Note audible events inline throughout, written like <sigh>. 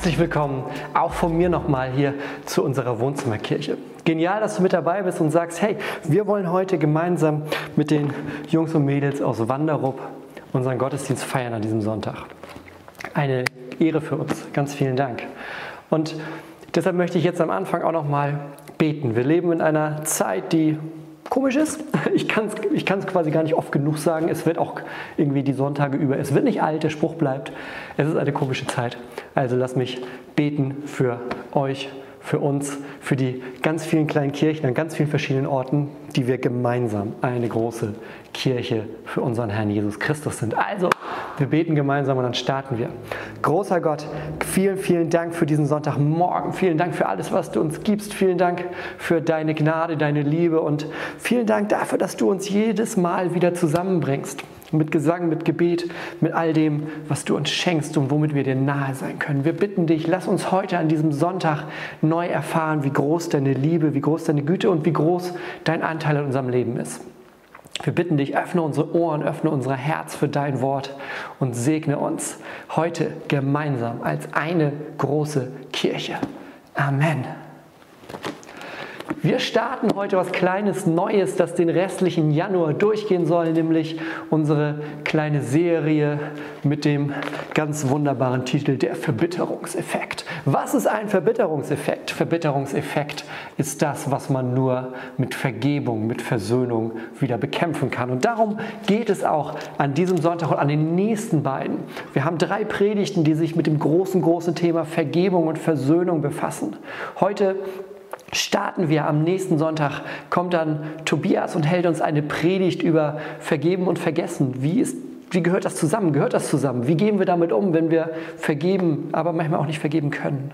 Herzlich willkommen auch von mir nochmal hier zu unserer Wohnzimmerkirche. Genial, dass du mit dabei bist und sagst, hey, wir wollen heute gemeinsam mit den Jungs und Mädels aus Wanderup unseren Gottesdienst feiern an diesem Sonntag. Eine Ehre für uns. Ganz vielen Dank. Und deshalb möchte ich jetzt am Anfang auch nochmal beten. Wir leben in einer Zeit, die komisch ist. <laughs> Ich kann es ich quasi gar nicht oft genug sagen. Es wird auch irgendwie die Sonntage über. Es wird nicht alt, der Spruch bleibt. Es ist eine komische Zeit. Also lass mich beten für euch, für uns, für die ganz vielen kleinen Kirchen an ganz vielen verschiedenen Orten, die wir gemeinsam eine große Kirche für unseren Herrn Jesus Christus sind. Also, wir beten gemeinsam und dann starten wir. Großer Gott, vielen, vielen Dank für diesen Sonntagmorgen. Vielen Dank für alles, was du uns gibst. Vielen Dank für deine Gnade, deine Liebe und vielen Dank dafür, dass du uns jedes Mal wieder zusammenbringst mit Gesang, mit Gebet, mit all dem, was du uns schenkst und womit wir dir nahe sein können. Wir bitten dich, lass uns heute an diesem Sonntag neu erfahren, wie groß deine Liebe, wie groß deine Güte und wie groß dein Anteil in unserem Leben ist. Wir bitten dich, öffne unsere Ohren, öffne unser Herz für dein Wort und segne uns heute gemeinsam als eine große Kirche. Amen. Wir starten heute was Kleines Neues, das den restlichen Januar durchgehen soll, nämlich unsere kleine Serie mit dem ganz wunderbaren Titel Der Verbitterungseffekt. Was ist ein Verbitterungseffekt? Verbitterungseffekt ist das, was man nur mit Vergebung, mit Versöhnung wieder bekämpfen kann. Und darum geht es auch an diesem Sonntag und an den nächsten beiden. Wir haben drei Predigten, die sich mit dem großen, großen Thema Vergebung und Versöhnung befassen. Heute starten wir am nächsten Sonntag, kommt dann Tobias und hält uns eine Predigt über Vergeben und Vergessen. Wie, ist, wie gehört das zusammen? Gehört das zusammen? Wie gehen wir damit um, wenn wir vergeben, aber manchmal auch nicht vergeben können?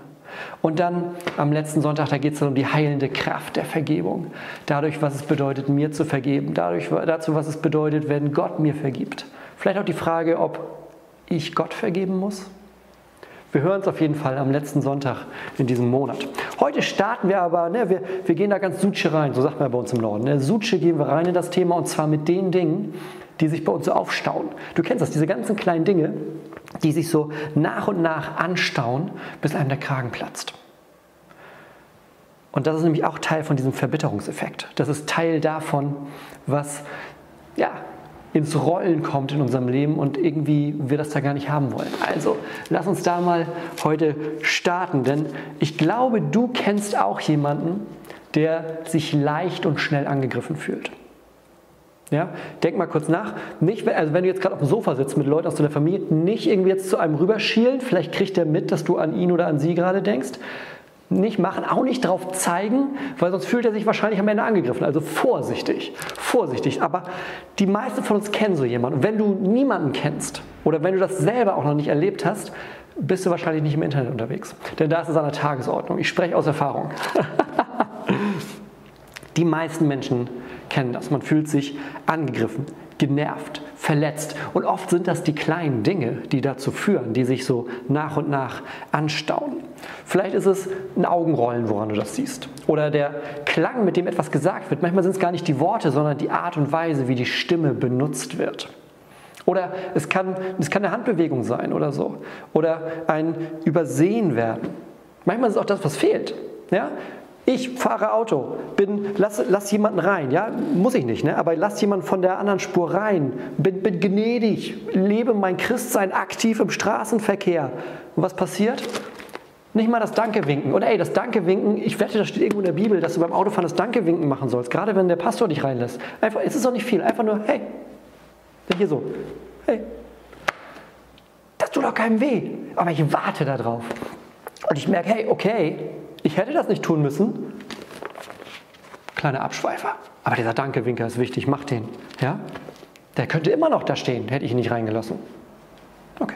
Und dann am letzten Sonntag, da geht es um die heilende Kraft der Vergebung. Dadurch, was es bedeutet, mir zu vergeben. Dadurch, dazu, was es bedeutet, wenn Gott mir vergibt. Vielleicht auch die Frage, ob ich Gott vergeben muss. Wir hören es auf jeden Fall am letzten Sonntag in diesem Monat. Heute starten wir aber, ne, wir, wir gehen da ganz Suche rein, so sagt man bei uns im Norden. Ne? Suche gehen wir rein in das Thema und zwar mit den Dingen, die sich bei uns so aufstauen. Du kennst das, diese ganzen kleinen Dinge, die sich so nach und nach anstauen, bis einem der Kragen platzt. Und das ist nämlich auch Teil von diesem Verbitterungseffekt. Das ist Teil davon, was ja, ins Rollen kommt in unserem Leben und irgendwie wir das da gar nicht haben wollen. Also lass uns da mal heute starten, denn ich glaube, du kennst auch jemanden, der sich leicht und schnell angegriffen fühlt. Ja, denk mal kurz nach. Nicht, also wenn du jetzt gerade auf dem Sofa sitzt mit Leuten aus deiner Familie, nicht irgendwie jetzt zu einem rüberschielen. Vielleicht kriegt er mit, dass du an ihn oder an sie gerade denkst, nicht machen, auch nicht drauf zeigen, weil sonst fühlt er sich wahrscheinlich am Ende angegriffen. Also vorsichtig, vorsichtig. Aber die meisten von uns kennen so jemanden. Und wenn du niemanden kennst oder wenn du das selber auch noch nicht erlebt hast, bist du wahrscheinlich nicht im Internet unterwegs. Denn da ist es an der Tagesordnung. Ich spreche aus Erfahrung. <laughs> die meisten Menschen kennen das. Man fühlt sich angegriffen, genervt, verletzt. Und oft sind das die kleinen Dinge, die dazu führen, die sich so nach und nach anstauen. Vielleicht ist es ein Augenrollen, woran du das siehst. Oder der Klang, mit dem etwas gesagt wird. Manchmal sind es gar nicht die Worte, sondern die Art und Weise, wie die Stimme benutzt wird. Oder es kann, es kann eine Handbewegung sein oder so. Oder ein Übersehen werden. Manchmal ist es auch das, was fehlt. Ja? Ich fahre Auto, bin, lass, lass jemanden rein, ja, muss ich nicht, ne? aber lass jemanden von der anderen Spur rein, bin, bin gnädig, lebe mein Christsein aktiv im Straßenverkehr. Und was passiert? Nicht mal das Danke winken. Und ey, das Danke winken, ich wette, das steht irgendwo in der Bibel, dass du beim Autofahren das Danke winken machen sollst, gerade wenn der Pastor dich reinlässt. Einfach, es ist doch nicht viel, einfach nur, hey, hier so, hey, das tut doch keinem weh, aber ich warte darauf. Und ich merke, hey, okay, ich hätte das nicht tun müssen. Kleiner Abschweifer. Aber dieser Dankewinker ist wichtig, mach den. Ja? Der könnte immer noch da stehen, hätte ich ihn nicht reingelassen. Okay.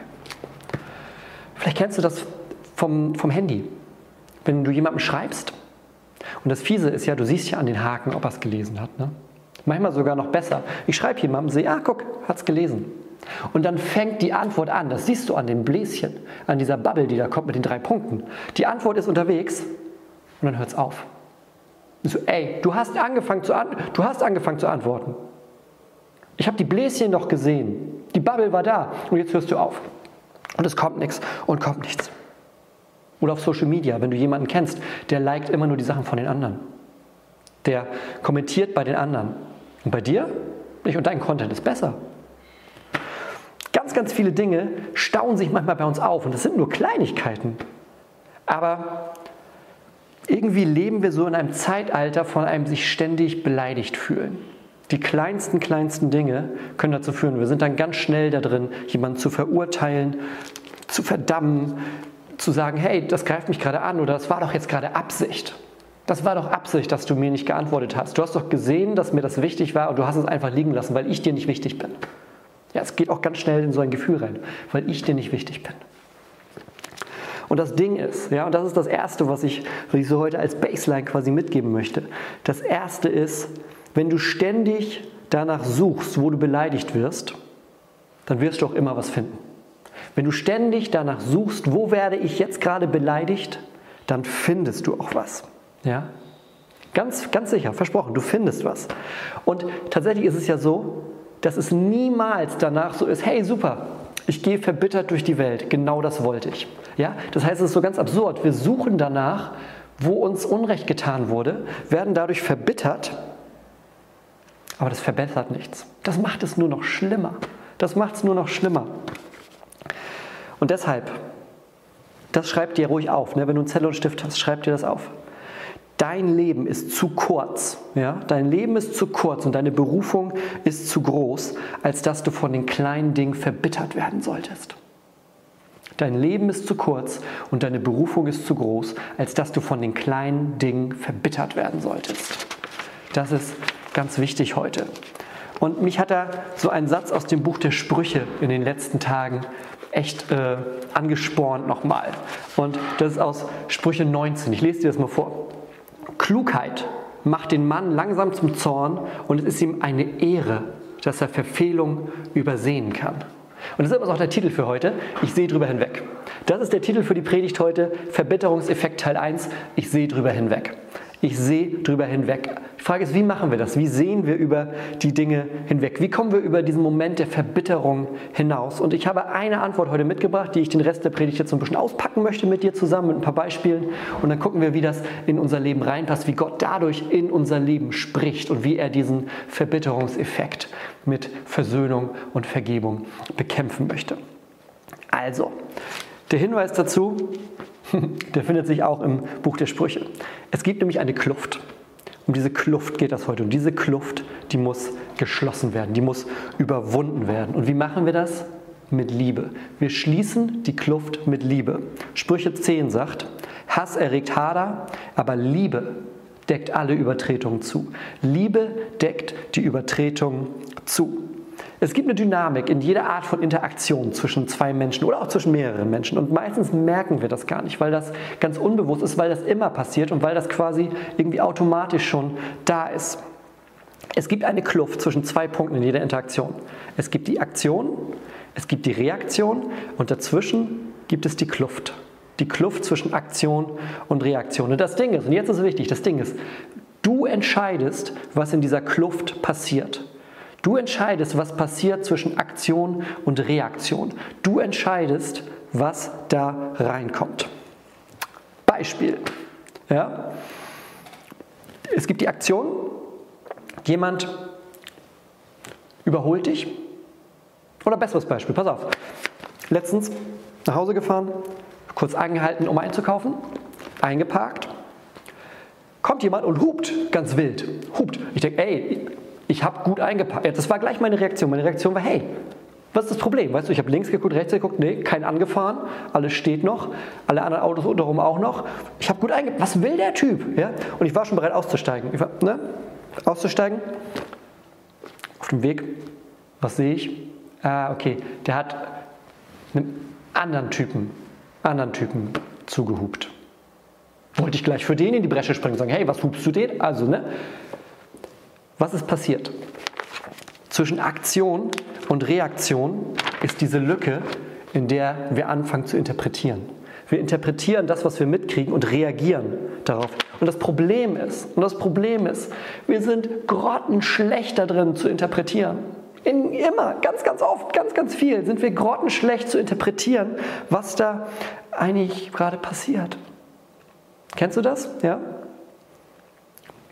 Vielleicht kennst du das vom, vom Handy. Wenn du jemandem schreibst Und das Fiese ist ja, du siehst ja an den Haken, ob er es gelesen hat. Ne? Manchmal sogar noch besser. Ich schreibe jemandem, sehe, ah, guck, hat es gelesen. Und dann fängt die Antwort an. Das siehst du an den Bläschen, an dieser Bubble, die da kommt mit den drei Punkten. Die Antwort ist unterwegs und dann hört es auf. So, ey, du hast, angefangen zu an, du hast angefangen zu antworten. Ich habe die Bläschen noch gesehen. Die Bubble war da und jetzt hörst du auf. Und es kommt nichts und kommt nichts. Oder auf Social Media, wenn du jemanden kennst, der liked immer nur die Sachen von den anderen. Der kommentiert bei den anderen. Und bei dir nicht. Und dein Content ist besser. Ganz, ganz viele Dinge stauen sich manchmal bei uns auf. Und das sind nur Kleinigkeiten. Aber irgendwie leben wir so in einem Zeitalter von einem sich ständig beleidigt fühlen. Die kleinsten, kleinsten Dinge können dazu führen, wir sind dann ganz schnell da drin, jemanden zu verurteilen, zu verdammen, zu sagen, hey, das greift mich gerade an oder das war doch jetzt gerade Absicht. Das war doch Absicht, dass du mir nicht geantwortet hast. Du hast doch gesehen, dass mir das wichtig war und du hast es einfach liegen lassen, weil ich dir nicht wichtig bin. Ja, es geht auch ganz schnell in so ein Gefühl rein, weil ich dir nicht wichtig bin. Und das Ding ist, ja, und das ist das Erste, was ich, was ich so heute als Baseline quasi mitgeben möchte. Das Erste ist, wenn du ständig danach suchst, wo du beleidigt wirst, dann wirst du auch immer was finden. Wenn du ständig danach suchst, wo werde ich jetzt gerade beleidigt, dann findest du auch was. Ja? Ganz, ganz sicher, versprochen, du findest was. Und tatsächlich ist es ja so, dass es niemals danach so ist, hey super, ich gehe verbittert durch die Welt. Genau das wollte ich. Ja? Das heißt, es ist so ganz absurd. Wir suchen danach, wo uns Unrecht getan wurde, werden dadurch verbittert, aber das verbessert nichts. Das macht es nur noch schlimmer. Das macht es nur noch schlimmer. Und deshalb, das schreibt dir ruhig auf. Ne? Wenn du einen Zettel und Stift hast, schreib dir das auf. Dein Leben ist zu kurz. Ja? Dein Leben ist zu kurz und deine Berufung ist zu groß, als dass du von den kleinen Dingen verbittert werden solltest. Dein Leben ist zu kurz und deine Berufung ist zu groß, als dass du von den kleinen Dingen verbittert werden solltest. Das ist ganz wichtig heute. Und mich hat da so ein Satz aus dem Buch der Sprüche in den letzten Tagen echt äh, angespornt nochmal. Und das ist aus Sprüche 19. Ich lese dir das mal vor. Klugheit macht den Mann langsam zum Zorn und es ist ihm eine Ehre, dass er Verfehlung übersehen kann. Und das ist auch der Titel für heute. Ich sehe drüber hinweg. Das ist der Titel für die Predigt heute. Verbitterungseffekt Teil 1. Ich sehe drüber hinweg. Ich sehe drüber hinweg. Die Frage ist, wie machen wir das? Wie sehen wir über die Dinge hinweg? Wie kommen wir über diesen Moment der Verbitterung hinaus? Und ich habe eine Antwort heute mitgebracht, die ich den Rest der Predigt jetzt so ein bisschen auspacken möchte mit dir zusammen, mit ein paar Beispielen. Und dann gucken wir, wie das in unser Leben reinpasst, wie Gott dadurch in unser Leben spricht und wie er diesen Verbitterungseffekt mit Versöhnung und Vergebung bekämpfen möchte. Also, der Hinweis dazu, <laughs> Der findet sich auch im Buch der Sprüche. Es gibt nämlich eine Kluft. Um diese Kluft geht das heute. Und diese Kluft, die muss geschlossen werden, die muss überwunden werden. Und wie machen wir das? Mit Liebe. Wir schließen die Kluft mit Liebe. Sprüche 10 sagt, Hass erregt Hader, aber Liebe deckt alle Übertretungen zu. Liebe deckt die Übertretungen zu. Es gibt eine Dynamik in jeder Art von Interaktion zwischen zwei Menschen oder auch zwischen mehreren Menschen. Und meistens merken wir das gar nicht, weil das ganz unbewusst ist, weil das immer passiert und weil das quasi irgendwie automatisch schon da ist. Es gibt eine Kluft zwischen zwei Punkten in jeder Interaktion. Es gibt die Aktion, es gibt die Reaktion und dazwischen gibt es die Kluft. Die Kluft zwischen Aktion und Reaktion. Und das Ding ist, und jetzt ist es wichtig, das Ding ist, du entscheidest, was in dieser Kluft passiert. Du entscheidest, was passiert zwischen Aktion und Reaktion. Du entscheidest, was da reinkommt. Beispiel. Ja? Es gibt die Aktion, jemand überholt dich. Oder besseres Beispiel, pass auf. Letztens nach Hause gefahren, kurz angehalten, um einzukaufen, eingeparkt. Kommt jemand und hupt ganz wild. Hupt. Ich denke, ey, ich habe gut eingepackt. Das war gleich meine Reaktion. Meine Reaktion war, hey, was ist das Problem? Weißt du, ich habe links geguckt, rechts geguckt, nee, kein angefahren, alles steht noch, alle anderen Autos untenrum auch noch. Ich habe gut eingepackt. Was will der Typ? Ja? Und ich war schon bereit auszusteigen. Ich war, ne? Auszusteigen. Auf dem Weg, was sehe ich? Ah, okay, der hat einem anderen Typen, anderen Typen zugehupt. Wollte ich gleich für den in die Bresche springen und sagen, hey, was hubst du den? Also, ne? Was ist passiert? Zwischen Aktion und Reaktion ist diese Lücke, in der wir anfangen zu interpretieren. Wir interpretieren das, was wir mitkriegen und reagieren darauf. Und das Problem ist, und das Problem ist, wir sind grottenschlecht da drin zu interpretieren. In, immer, ganz, ganz oft, ganz, ganz viel sind wir grottenschlecht zu interpretieren, was da eigentlich gerade passiert. Kennst du das? Ja?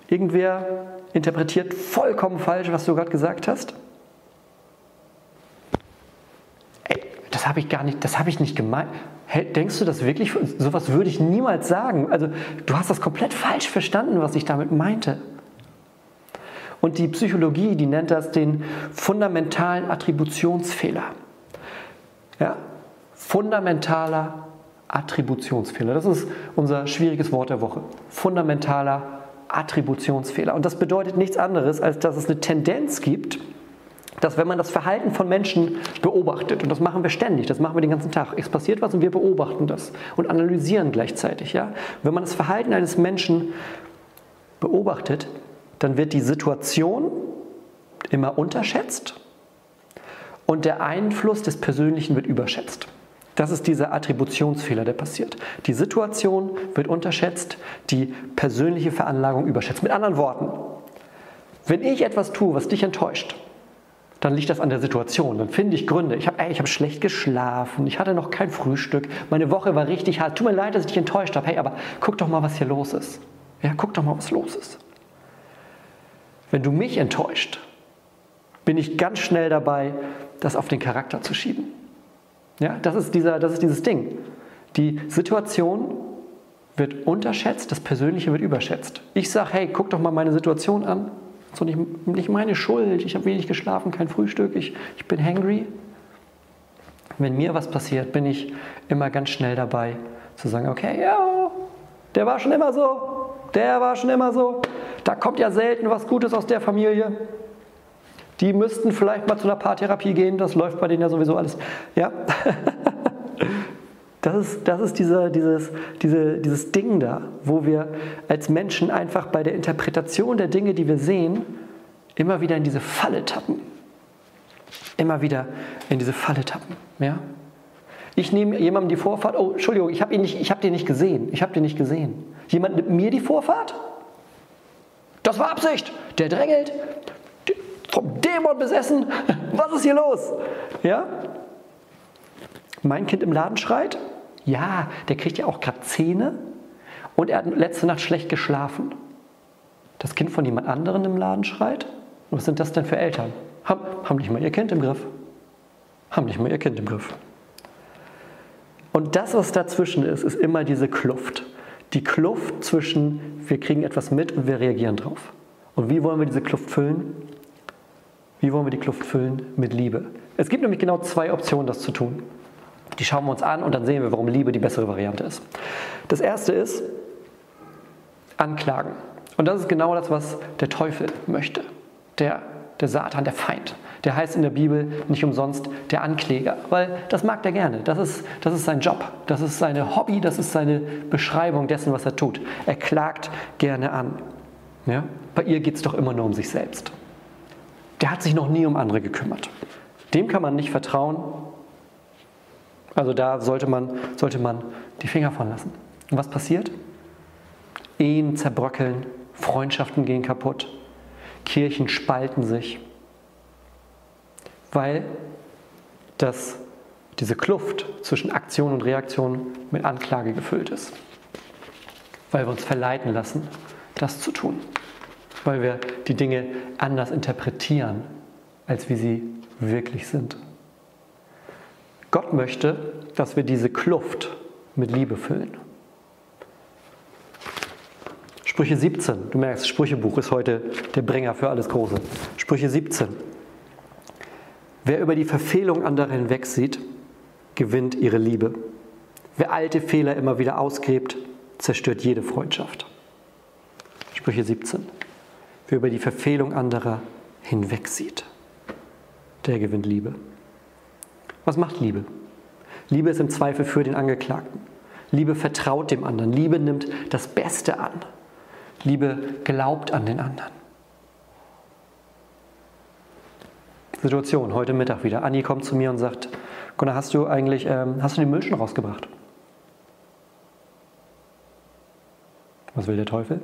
Irgendwer interpretiert vollkommen falsch, was du gerade gesagt hast. Ey, das habe ich gar nicht, das habe ich nicht gemeint. Hey, denkst du das wirklich? Sowas würde ich niemals sagen. Also, du hast das komplett falsch verstanden, was ich damit meinte. Und die Psychologie, die nennt das den fundamentalen Attributionsfehler. Ja? Fundamentaler Attributionsfehler. Das ist unser schwieriges Wort der Woche. Fundamentaler Attributionsfehler. Und das bedeutet nichts anderes, als dass es eine Tendenz gibt, dass wenn man das Verhalten von Menschen beobachtet, und das machen wir ständig, das machen wir den ganzen Tag, es passiert was und wir beobachten das und analysieren gleichzeitig. Ja? Wenn man das Verhalten eines Menschen beobachtet, dann wird die Situation immer unterschätzt und der Einfluss des Persönlichen wird überschätzt. Das ist dieser Attributionsfehler, der passiert. Die Situation wird unterschätzt, die persönliche Veranlagung überschätzt. Mit anderen Worten, wenn ich etwas tue, was dich enttäuscht, dann liegt das an der Situation. Dann finde ich Gründe. Ich habe hab schlecht geschlafen, ich hatte noch kein Frühstück, meine Woche war richtig hart. Tut mir leid, dass ich dich enttäuscht habe. Hey, aber guck doch mal, was hier los ist. Ja, guck doch mal, was los ist. Wenn du mich enttäuscht, bin ich ganz schnell dabei, das auf den Charakter zu schieben. Ja, das ist, dieser, das ist dieses Ding. Die Situation wird unterschätzt, das Persönliche wird überschätzt. Ich sage, hey, guck doch mal meine Situation an. So nicht, nicht meine Schuld, ich habe wenig geschlafen, kein Frühstück, ich, ich bin hangry. Wenn mir was passiert, bin ich immer ganz schnell dabei zu sagen, okay, ja, der war schon immer so, der war schon immer so. Da kommt ja selten was Gutes aus der Familie. Die müssten vielleicht mal zu einer Paartherapie gehen, das läuft bei denen ja sowieso alles. Ja? <laughs> Das ist, das ist dieser, dieses, diese, dieses Ding da, wo wir als Menschen einfach bei der Interpretation der Dinge, die wir sehen, immer wieder in diese Falle tappen. Immer wieder in diese Falle tappen. Ja? Ich nehme jemandem die Vorfahrt, oh, Entschuldigung, ich habe hab den nicht gesehen. Ich habe den nicht gesehen. Jemand nimmt mir die Vorfahrt? Das war Absicht. Der drängelt, vom Dämon besessen. <laughs> Was ist hier los? Ja? Mein Kind im Laden schreit. Ja, der kriegt ja auch gerade Zähne und er hat letzte Nacht schlecht geschlafen. Das Kind von jemand anderen im Laden schreit. was sind das denn für Eltern? Haben, haben nicht mal ihr Kind im Griff. Haben nicht mal ihr Kind im Griff. Und das, was dazwischen ist, ist immer diese Kluft. Die Kluft zwischen, wir kriegen etwas mit und wir reagieren drauf. Und wie wollen wir diese Kluft füllen? Wie wollen wir die Kluft füllen? Mit Liebe. Es gibt nämlich genau zwei Optionen, das zu tun. Die schauen wir uns an und dann sehen wir, warum Liebe die bessere Variante ist. Das erste ist Anklagen. Und das ist genau das, was der Teufel möchte. Der, der Satan, der Feind. Der heißt in der Bibel nicht umsonst der Ankläger, weil das mag er gerne. Das ist, das ist sein Job, das ist seine Hobby, das ist seine Beschreibung dessen, was er tut. Er klagt gerne an. Ja? Bei ihr geht es doch immer nur um sich selbst der hat sich noch nie um andere gekümmert. Dem kann man nicht vertrauen. Also da sollte man, sollte man die Finger von lassen. Und was passiert? Ehen zerbröckeln, Freundschaften gehen kaputt, Kirchen spalten sich, weil das, diese Kluft zwischen Aktion und Reaktion mit Anklage gefüllt ist. Weil wir uns verleiten lassen, das zu tun weil wir die Dinge anders interpretieren, als wie sie wirklich sind. Gott möchte, dass wir diese Kluft mit Liebe füllen. Sprüche 17, du merkst, Sprüchebuch ist heute der Bringer für alles Große. Sprüche 17. Wer über die Verfehlung anderer hinwegsieht, gewinnt ihre Liebe. Wer alte Fehler immer wieder ausgräbt, zerstört jede Freundschaft. Sprüche 17. Wer über die Verfehlung anderer hinwegsieht, der gewinnt Liebe. Was macht Liebe? Liebe ist im Zweifel für den Angeklagten. Liebe vertraut dem anderen. Liebe nimmt das Beste an. Liebe glaubt an den anderen. Situation, heute Mittag wieder. Anni kommt zu mir und sagt, Gunnar, hast du eigentlich, ähm, hast du den Müll schon rausgebracht? Was will der Teufel?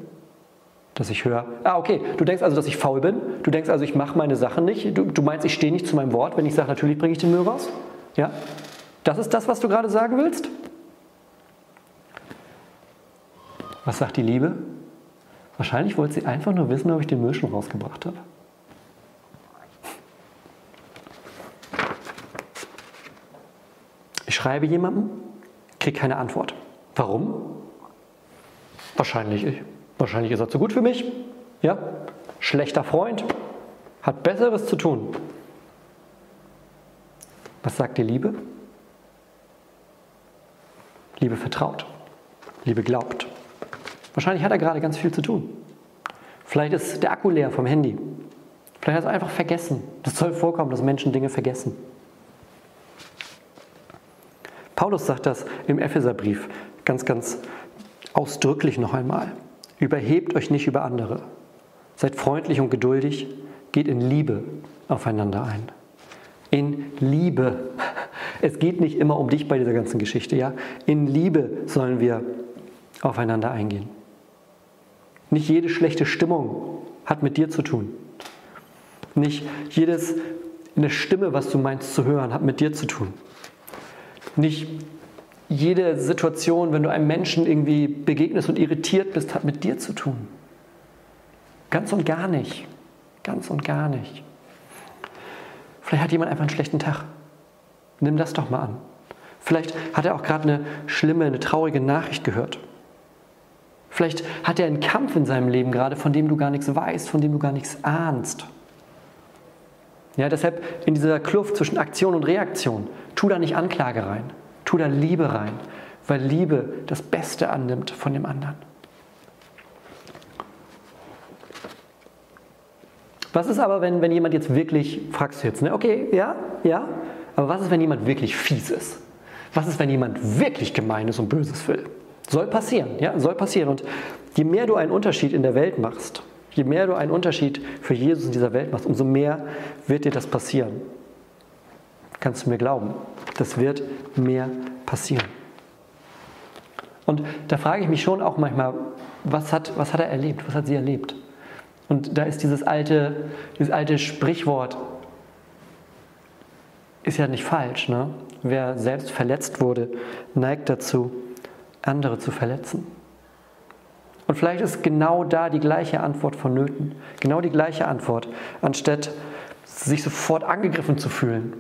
Dass ich höre, ah okay, du denkst also, dass ich faul bin? Du denkst also, ich mache meine Sachen nicht? Du, du meinst, ich stehe nicht zu meinem Wort, wenn ich sage, natürlich bringe ich den Müll raus? Ja? Das ist das, was du gerade sagen willst? Was sagt die Liebe? Wahrscheinlich wollte sie einfach nur wissen, ob ich den Müll schon rausgebracht habe. Ich schreibe jemandem, kriege keine Antwort. Warum? Wahrscheinlich, wahrscheinlich ist er zu gut für mich. Ja? Schlechter Freund, hat Besseres zu tun. Was sagt die Liebe? Liebe vertraut. Liebe glaubt. Wahrscheinlich hat er gerade ganz viel zu tun. Vielleicht ist der Akku leer vom Handy. Vielleicht hat er einfach vergessen. Das soll vorkommen, dass Menschen Dinge vergessen. Paulus sagt das im Epheserbrief ganz, ganz ausdrücklich noch einmal. Überhebt euch nicht über andere. Seid freundlich und geduldig. Geht in Liebe aufeinander ein. In Liebe. Es geht nicht immer um dich bei dieser ganzen Geschichte, ja? In Liebe sollen wir aufeinander eingehen. Nicht jede schlechte Stimmung hat mit dir zu tun. Nicht jedes eine Stimme, was du meinst zu hören, hat mit dir zu tun. Nicht jede Situation, wenn du einem Menschen irgendwie begegnest und irritiert bist, hat mit dir zu tun. Ganz und gar nicht. Ganz und gar nicht. Vielleicht hat jemand einfach einen schlechten Tag. Nimm das doch mal an. Vielleicht hat er auch gerade eine schlimme, eine traurige Nachricht gehört. Vielleicht hat er einen Kampf in seinem Leben gerade, von dem du gar nichts weißt, von dem du gar nichts ahnst. Ja, deshalb in dieser Kluft zwischen Aktion und Reaktion, tu da nicht Anklage rein, tu da Liebe rein, weil Liebe das Beste annimmt von dem anderen. Was ist aber, wenn, wenn jemand jetzt wirklich, fragst du jetzt, ne? okay, ja, ja, aber was ist, wenn jemand wirklich fies ist? Was ist, wenn jemand wirklich gemein ist und Böses will? Soll passieren, ja, soll passieren. Und je mehr du einen Unterschied in der Welt machst, je mehr du einen Unterschied für Jesus in dieser Welt machst, umso mehr wird dir das passieren. Kannst du mir glauben? Das wird mehr passieren. Und da frage ich mich schon auch manchmal, was hat, was hat er erlebt? Was hat sie erlebt? Und da ist dieses alte, dieses alte Sprichwort, ist ja nicht falsch. Ne? Wer selbst verletzt wurde, neigt dazu, andere zu verletzen. Und vielleicht ist genau da die gleiche Antwort vonnöten. Genau die gleiche Antwort, anstatt sich sofort angegriffen zu fühlen,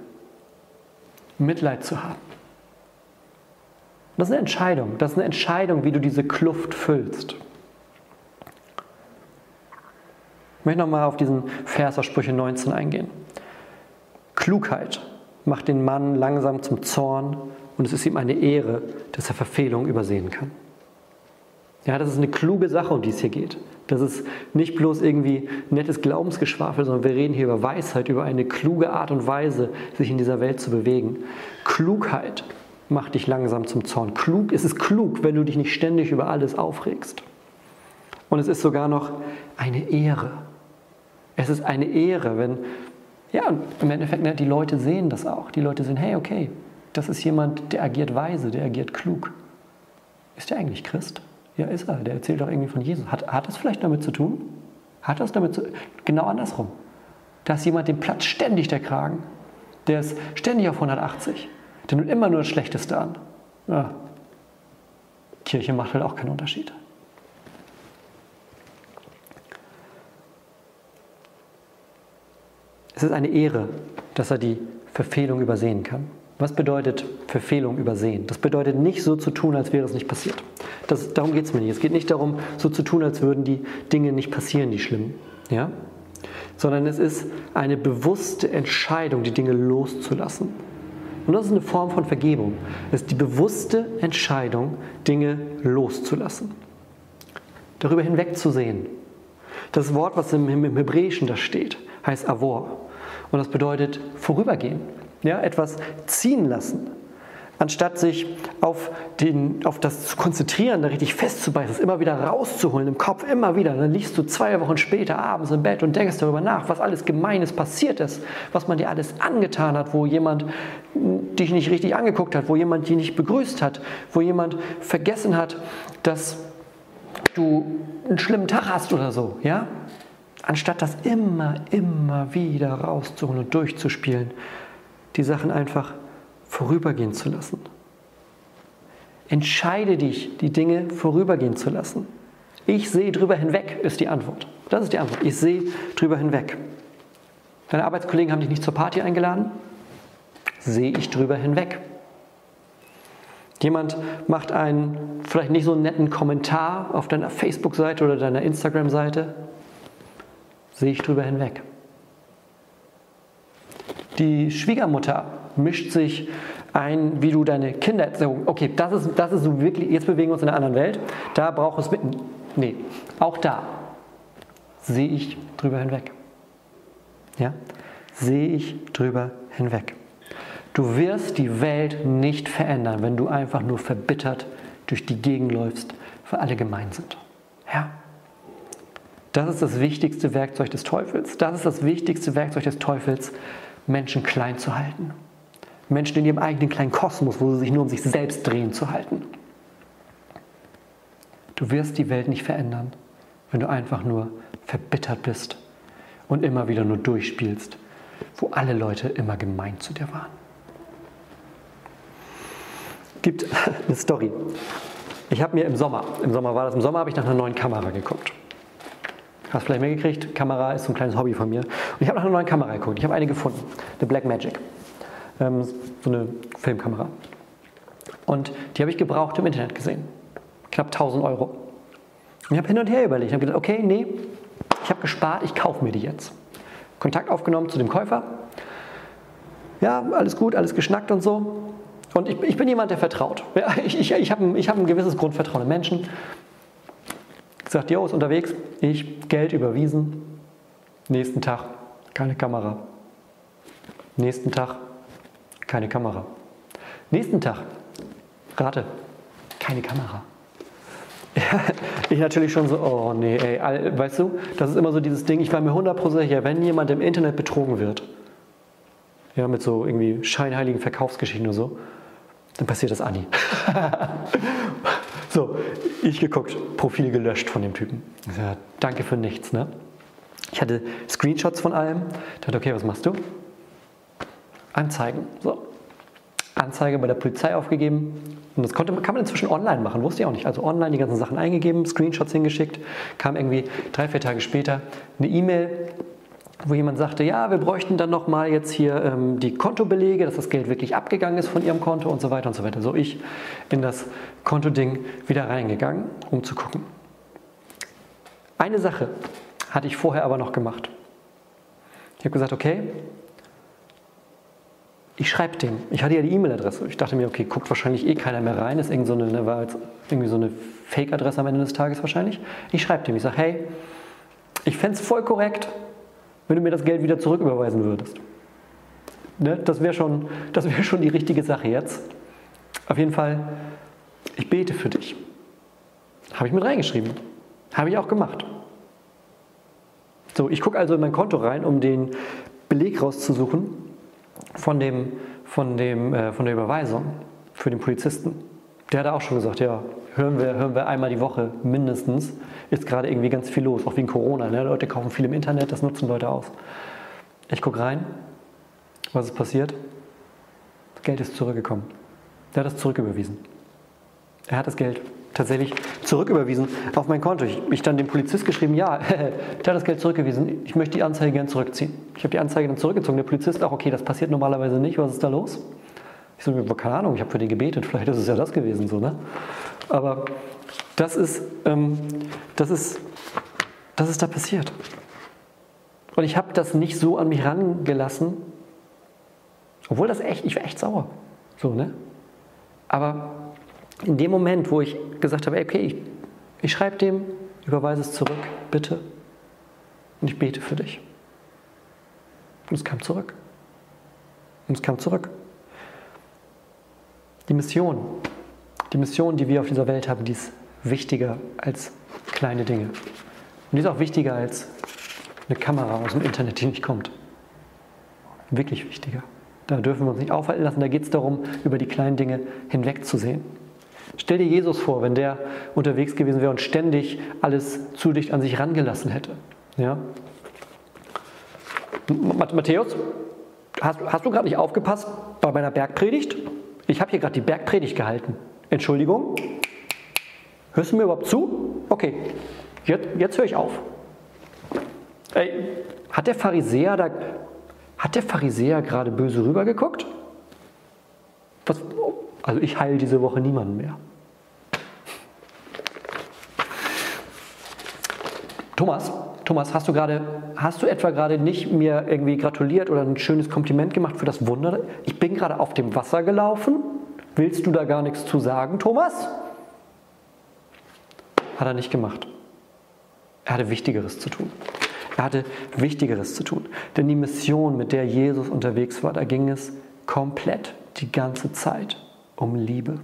Mitleid zu haben. Das ist eine Entscheidung. Das ist eine Entscheidung, wie du diese Kluft füllst. Ich möchte nochmal auf diesen Vers aus Sprüche 19 eingehen. Klugheit macht den Mann langsam zum Zorn und es ist ihm eine Ehre, dass er Verfehlungen übersehen kann. Ja, das ist eine kluge Sache, um die es hier geht. Das ist nicht bloß irgendwie nettes Glaubensgeschwafel, sondern wir reden hier über Weisheit, über eine kluge Art und Weise, sich in dieser Welt zu bewegen. Klugheit macht dich langsam zum Zorn. Klug, es ist klug, wenn du dich nicht ständig über alles aufregst. Und es ist sogar noch eine Ehre. Es ist eine Ehre, wenn, ja, im Endeffekt, ne, die Leute sehen das auch. Die Leute sehen, hey, okay, das ist jemand, der agiert weise, der agiert klug. Ist der eigentlich Christ? Ja, ist er. Der erzählt doch irgendwie von Jesus. Hat, hat das vielleicht damit zu tun? Hat das damit zu Genau andersrum. Da ist jemand, dem Platz ständig der Kragen. Der ist ständig auf 180. Der nimmt immer nur das Schlechteste an. Ja. Kirche macht halt auch keinen Unterschied. Es ist eine Ehre, dass er die Verfehlung übersehen kann. Was bedeutet Verfehlung übersehen? Das bedeutet nicht so zu tun, als wäre es nicht passiert. Das, darum geht es mir nicht. Es geht nicht darum, so zu tun, als würden die Dinge nicht passieren, die schlimmen. Ja? Sondern es ist eine bewusste Entscheidung, die Dinge loszulassen. Und das ist eine Form von Vergebung. Es ist die bewusste Entscheidung, Dinge loszulassen. Darüber hinwegzusehen. Das Wort, was im, im Hebräischen da steht, heißt Avor. Und das bedeutet vorübergehen ja, etwas ziehen lassen. anstatt sich auf, den, auf das zu konzentrieren, da richtig festzubeißen, es immer wieder rauszuholen im Kopf, immer wieder. Dann liegst du zwei Wochen später abends im Bett und denkst darüber nach, was alles Gemeines passiert ist, was man dir alles angetan hat, wo jemand dich nicht richtig angeguckt hat, wo jemand dich nicht begrüßt hat, wo jemand vergessen hat, dass du einen schlimmen Tag hast oder so, ja? Anstatt das immer, immer wieder rauszuholen und durchzuspielen, die Sachen einfach vorübergehen zu lassen. Entscheide dich, die Dinge vorübergehen zu lassen. Ich sehe drüber hinweg, ist die Antwort. Das ist die Antwort. Ich sehe drüber hinweg. Deine Arbeitskollegen haben dich nicht zur Party eingeladen? Sehe ich drüber hinweg. Jemand macht einen vielleicht nicht so netten Kommentar auf deiner Facebook-Seite oder deiner Instagram-Seite? Sehe ich drüber hinweg. Die Schwiegermutter mischt sich ein, wie du deine Kinder Kindererziehung. Okay, das ist, das ist so wirklich, jetzt bewegen wir uns in einer anderen Welt. Da braucht es mit. Nee, auch da sehe ich drüber hinweg. Ja? Sehe ich drüber hinweg. Du wirst die Welt nicht verändern, wenn du einfach nur verbittert durch die Gegend läufst, weil alle gemein sind. Ja? Das ist das wichtigste Werkzeug des Teufels. Das ist das wichtigste Werkzeug des Teufels, Menschen klein zu halten. Menschen in ihrem eigenen kleinen Kosmos, wo sie sich nur um sich selbst drehen, zu halten. Du wirst die Welt nicht verändern, wenn du einfach nur verbittert bist und immer wieder nur durchspielst, wo alle Leute immer gemein zu dir waren. Gibt <laughs> eine Story. Ich habe mir im Sommer, im Sommer war das, im Sommer habe ich nach einer neuen Kamera geguckt. Hast du vielleicht mitgekriegt? Kamera ist so ein kleines Hobby von mir. Und ich habe nach einer neuen Kamera geguckt. Ich habe eine gefunden, eine Black Magic ähm, so eine Filmkamera. Und die habe ich gebraucht im Internet gesehen. Knapp 1000 Euro. Und ich habe hin und her überlegt. Ich habe gedacht, okay, nee, ich habe gespart, ich kaufe mir die jetzt. Kontakt aufgenommen zu dem Käufer. Ja, alles gut, alles geschnackt und so. Und ich, ich bin jemand, der vertraut. Ja, <laughs> ich, ich, ich habe ich hab ein gewisses Grundvertrauen in Menschen. Gesagt, jo, ist unterwegs. Ich, Geld überwiesen. Nächsten Tag, keine Kamera. Nächsten Tag, keine Kamera. Nächsten Tag, rate, keine Kamera. <laughs> Ich natürlich schon so, oh nee, ey, weißt du, das ist immer so dieses Ding, ich war mir 100% sicher, wenn jemand im Internet betrogen wird, ja, mit so irgendwie scheinheiligen Verkaufsgeschichten oder so, dann passiert das Anni. <laughs> so, ich geguckt, Profil gelöscht von dem Typen. Ja, danke für nichts, ne? Ich hatte Screenshots von allem. Ich dachte, okay, was machst du? Anzeigen. So. Anzeige bei der Polizei aufgegeben. Und das konnte, kann man inzwischen online machen, wusste ich auch nicht. Also online die ganzen Sachen eingegeben, Screenshots hingeschickt, kam irgendwie drei, vier Tage später eine E-Mail, wo jemand sagte, ja, wir bräuchten dann nochmal jetzt hier ähm, die Kontobelege, dass das Geld wirklich abgegangen ist von Ihrem Konto und so weiter und so weiter. So ich in das Kontoding wieder reingegangen, um zu gucken. Eine Sache hatte ich vorher aber noch gemacht. Ich habe gesagt, okay, ich schreibe dem. Ich hatte ja die E-Mail-Adresse. Ich dachte mir, okay, guckt wahrscheinlich eh keiner mehr rein. Ist irgend so eine, ne, war jetzt irgendwie so eine Fake-Adresse am Ende des Tages wahrscheinlich. Ich schreibe dem. Ich sage, hey, ich fände es voll korrekt, wenn du mir das Geld wieder zurücküberweisen würdest. Ne? Das wäre schon, wär schon die richtige Sache jetzt. Auf jeden Fall, ich bete für dich. Habe ich mit reingeschrieben. Habe ich auch gemacht. So, ich gucke also in mein Konto rein, um den Beleg rauszusuchen von, dem, von, dem, äh, von der Überweisung für den Polizisten. Der hat auch schon gesagt, ja, hören wir, hören wir einmal die Woche mindestens. Ist gerade irgendwie ganz viel los, auch wegen Corona. Ne? Leute kaufen viel im Internet, das nutzen Leute aus. Ich gucke rein, was ist passiert? Das Geld ist zurückgekommen. Der hat es zurücküberwiesen. Er hat das Geld tatsächlich zurücküberwiesen auf mein Konto. Ich, ich dann dem Polizist geschrieben, ja, <laughs> der hat das Geld zurückgewiesen, ich möchte die Anzeige gerne zurückziehen. Ich habe die Anzeige dann zurückgezogen. Der Polizist auch, okay, das passiert normalerweise nicht, was ist da los? Ich so, keine Ahnung, ich habe für den gebetet, <laughs> vielleicht ist es ja das gewesen, so, ne? Aber das ist, ähm, das ist, das ist da passiert. Und ich habe das nicht so an mich rangelassen, obwohl das echt, ich war echt sauer, so, ne? Aber in dem Moment, wo ich gesagt habe, okay, ich, ich schreibe dem, überweise es zurück, bitte, und ich bete für dich. Und es kam zurück. Und es kam zurück. Die Mission, die Mission, die wir auf dieser Welt haben, die ist wichtiger als kleine Dinge. Und die ist auch wichtiger als eine Kamera aus dem Internet, die nicht kommt. Wirklich wichtiger. Da dürfen wir uns nicht aufhalten lassen. Da geht es darum, über die kleinen Dinge hinwegzusehen. Stell dir Jesus vor, wenn der unterwegs gewesen wäre und ständig alles zu dicht an sich rangelassen hätte. Ja? Matthäus, hast, hast du gerade nicht aufgepasst bei meiner Bergpredigt? Ich habe hier gerade die Bergpredigt gehalten. Entschuldigung? Hörst du mir überhaupt zu? Okay, jetzt, jetzt höre ich auf. Ey, hat der Pharisäer da, hat der Pharisäer gerade böse rübergeguckt? Was, also ich heile diese Woche niemanden mehr. Thomas, Thomas, hast du gerade, hast du etwa gerade nicht mir irgendwie gratuliert oder ein schönes Kompliment gemacht für das Wunder? Ich bin gerade auf dem Wasser gelaufen. Willst du da gar nichts zu sagen, Thomas? Hat er nicht gemacht. Er hatte Wichtigeres zu tun. Er hatte Wichtigeres zu tun. Denn die Mission, mit der Jesus unterwegs war, da ging es komplett die ganze Zeit um Liebe.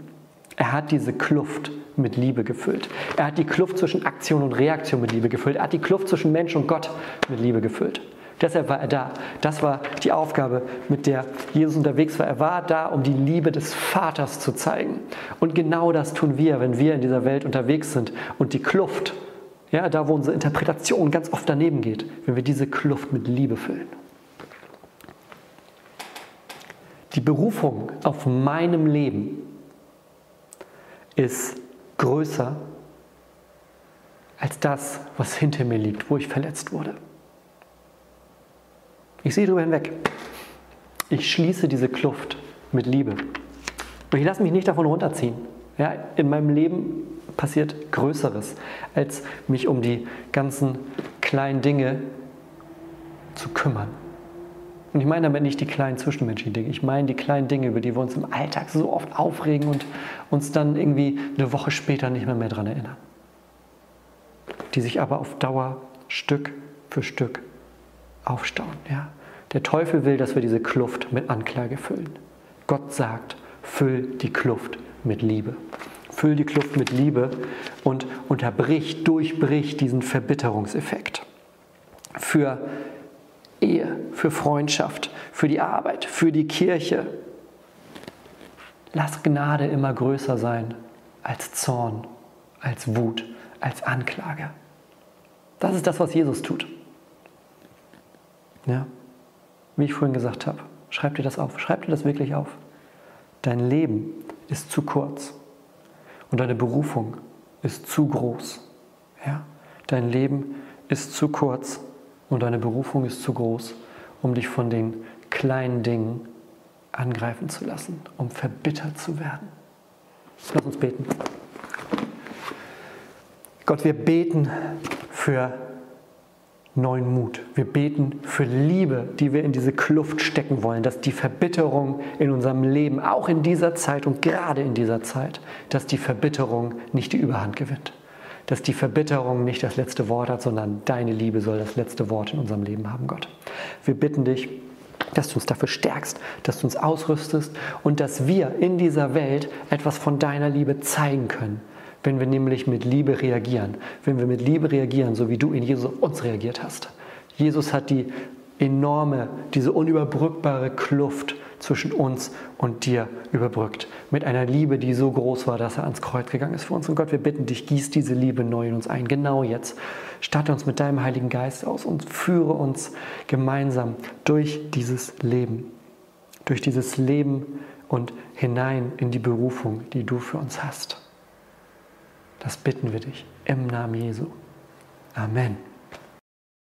Er hat diese Kluft mit Liebe gefüllt. Er hat die Kluft zwischen Aktion und Reaktion mit Liebe gefüllt. Er hat die Kluft zwischen Mensch und Gott mit Liebe gefüllt. Deshalb war er da. Das war die Aufgabe, mit der Jesus unterwegs war. Er war da, um die Liebe des Vaters zu zeigen. Und genau das tun wir, wenn wir in dieser Welt unterwegs sind und die Kluft, ja, da wo unsere Interpretation ganz oft daneben geht, wenn wir diese Kluft mit Liebe füllen. Die Berufung auf meinem Leben ist größer als das, was hinter mir liegt, wo ich verletzt wurde. Ich sehe darüber hinweg. Ich schließe diese Kluft mit Liebe. Und ich lasse mich nicht davon runterziehen. Ja, in meinem Leben passiert Größeres, als mich um die ganzen kleinen Dinge zu kümmern. Und ich meine damit nicht die kleinen zwischenmenschlichen Dinge. Ich meine die kleinen Dinge, über die wir uns im Alltag so oft aufregen und uns dann irgendwie eine Woche später nicht mehr, mehr daran erinnern. Die sich aber auf Dauer Stück für Stück aufstauen. Ja? Der Teufel will, dass wir diese Kluft mit Anklage füllen. Gott sagt, füll die Kluft mit Liebe. Füll die Kluft mit Liebe und unterbrich, durchbrich diesen Verbitterungseffekt. Für Ehe, für Freundschaft, für die Arbeit, für die Kirche. Lass Gnade immer größer sein als Zorn, als Wut, als Anklage. Das ist das, was Jesus tut. Ja? Wie ich vorhin gesagt habe, schreib dir das auf, schreib dir das wirklich auf. Dein Leben ist zu kurz und deine Berufung ist zu groß. Ja? Dein Leben ist zu kurz und deine Berufung ist zu groß, um dich von den kleinen Dingen angreifen zu lassen, um verbittert zu werden. Lass uns beten. Gott, wir beten für neuen Mut. Wir beten für Liebe, die wir in diese Kluft stecken wollen, dass die Verbitterung in unserem Leben, auch in dieser Zeit und gerade in dieser Zeit, dass die Verbitterung nicht die Überhand gewinnt dass die Verbitterung nicht das letzte Wort hat, sondern deine Liebe soll das letzte Wort in unserem Leben haben, Gott. Wir bitten dich, dass du uns dafür stärkst, dass du uns ausrüstest und dass wir in dieser Welt etwas von deiner Liebe zeigen können, wenn wir nämlich mit Liebe reagieren. Wenn wir mit Liebe reagieren, so wie du in Jesus uns reagiert hast. Jesus hat die enorme, diese unüberbrückbare Kluft zwischen uns und dir überbrückt. Mit einer Liebe, die so groß war, dass er ans Kreuz gegangen ist für uns. Und Gott, wir bitten dich, gieß diese Liebe neu in uns ein, genau jetzt. Statte uns mit deinem Heiligen Geist aus und führe uns gemeinsam durch dieses Leben. Durch dieses Leben und hinein in die Berufung, die du für uns hast. Das bitten wir dich im Namen Jesu. Amen.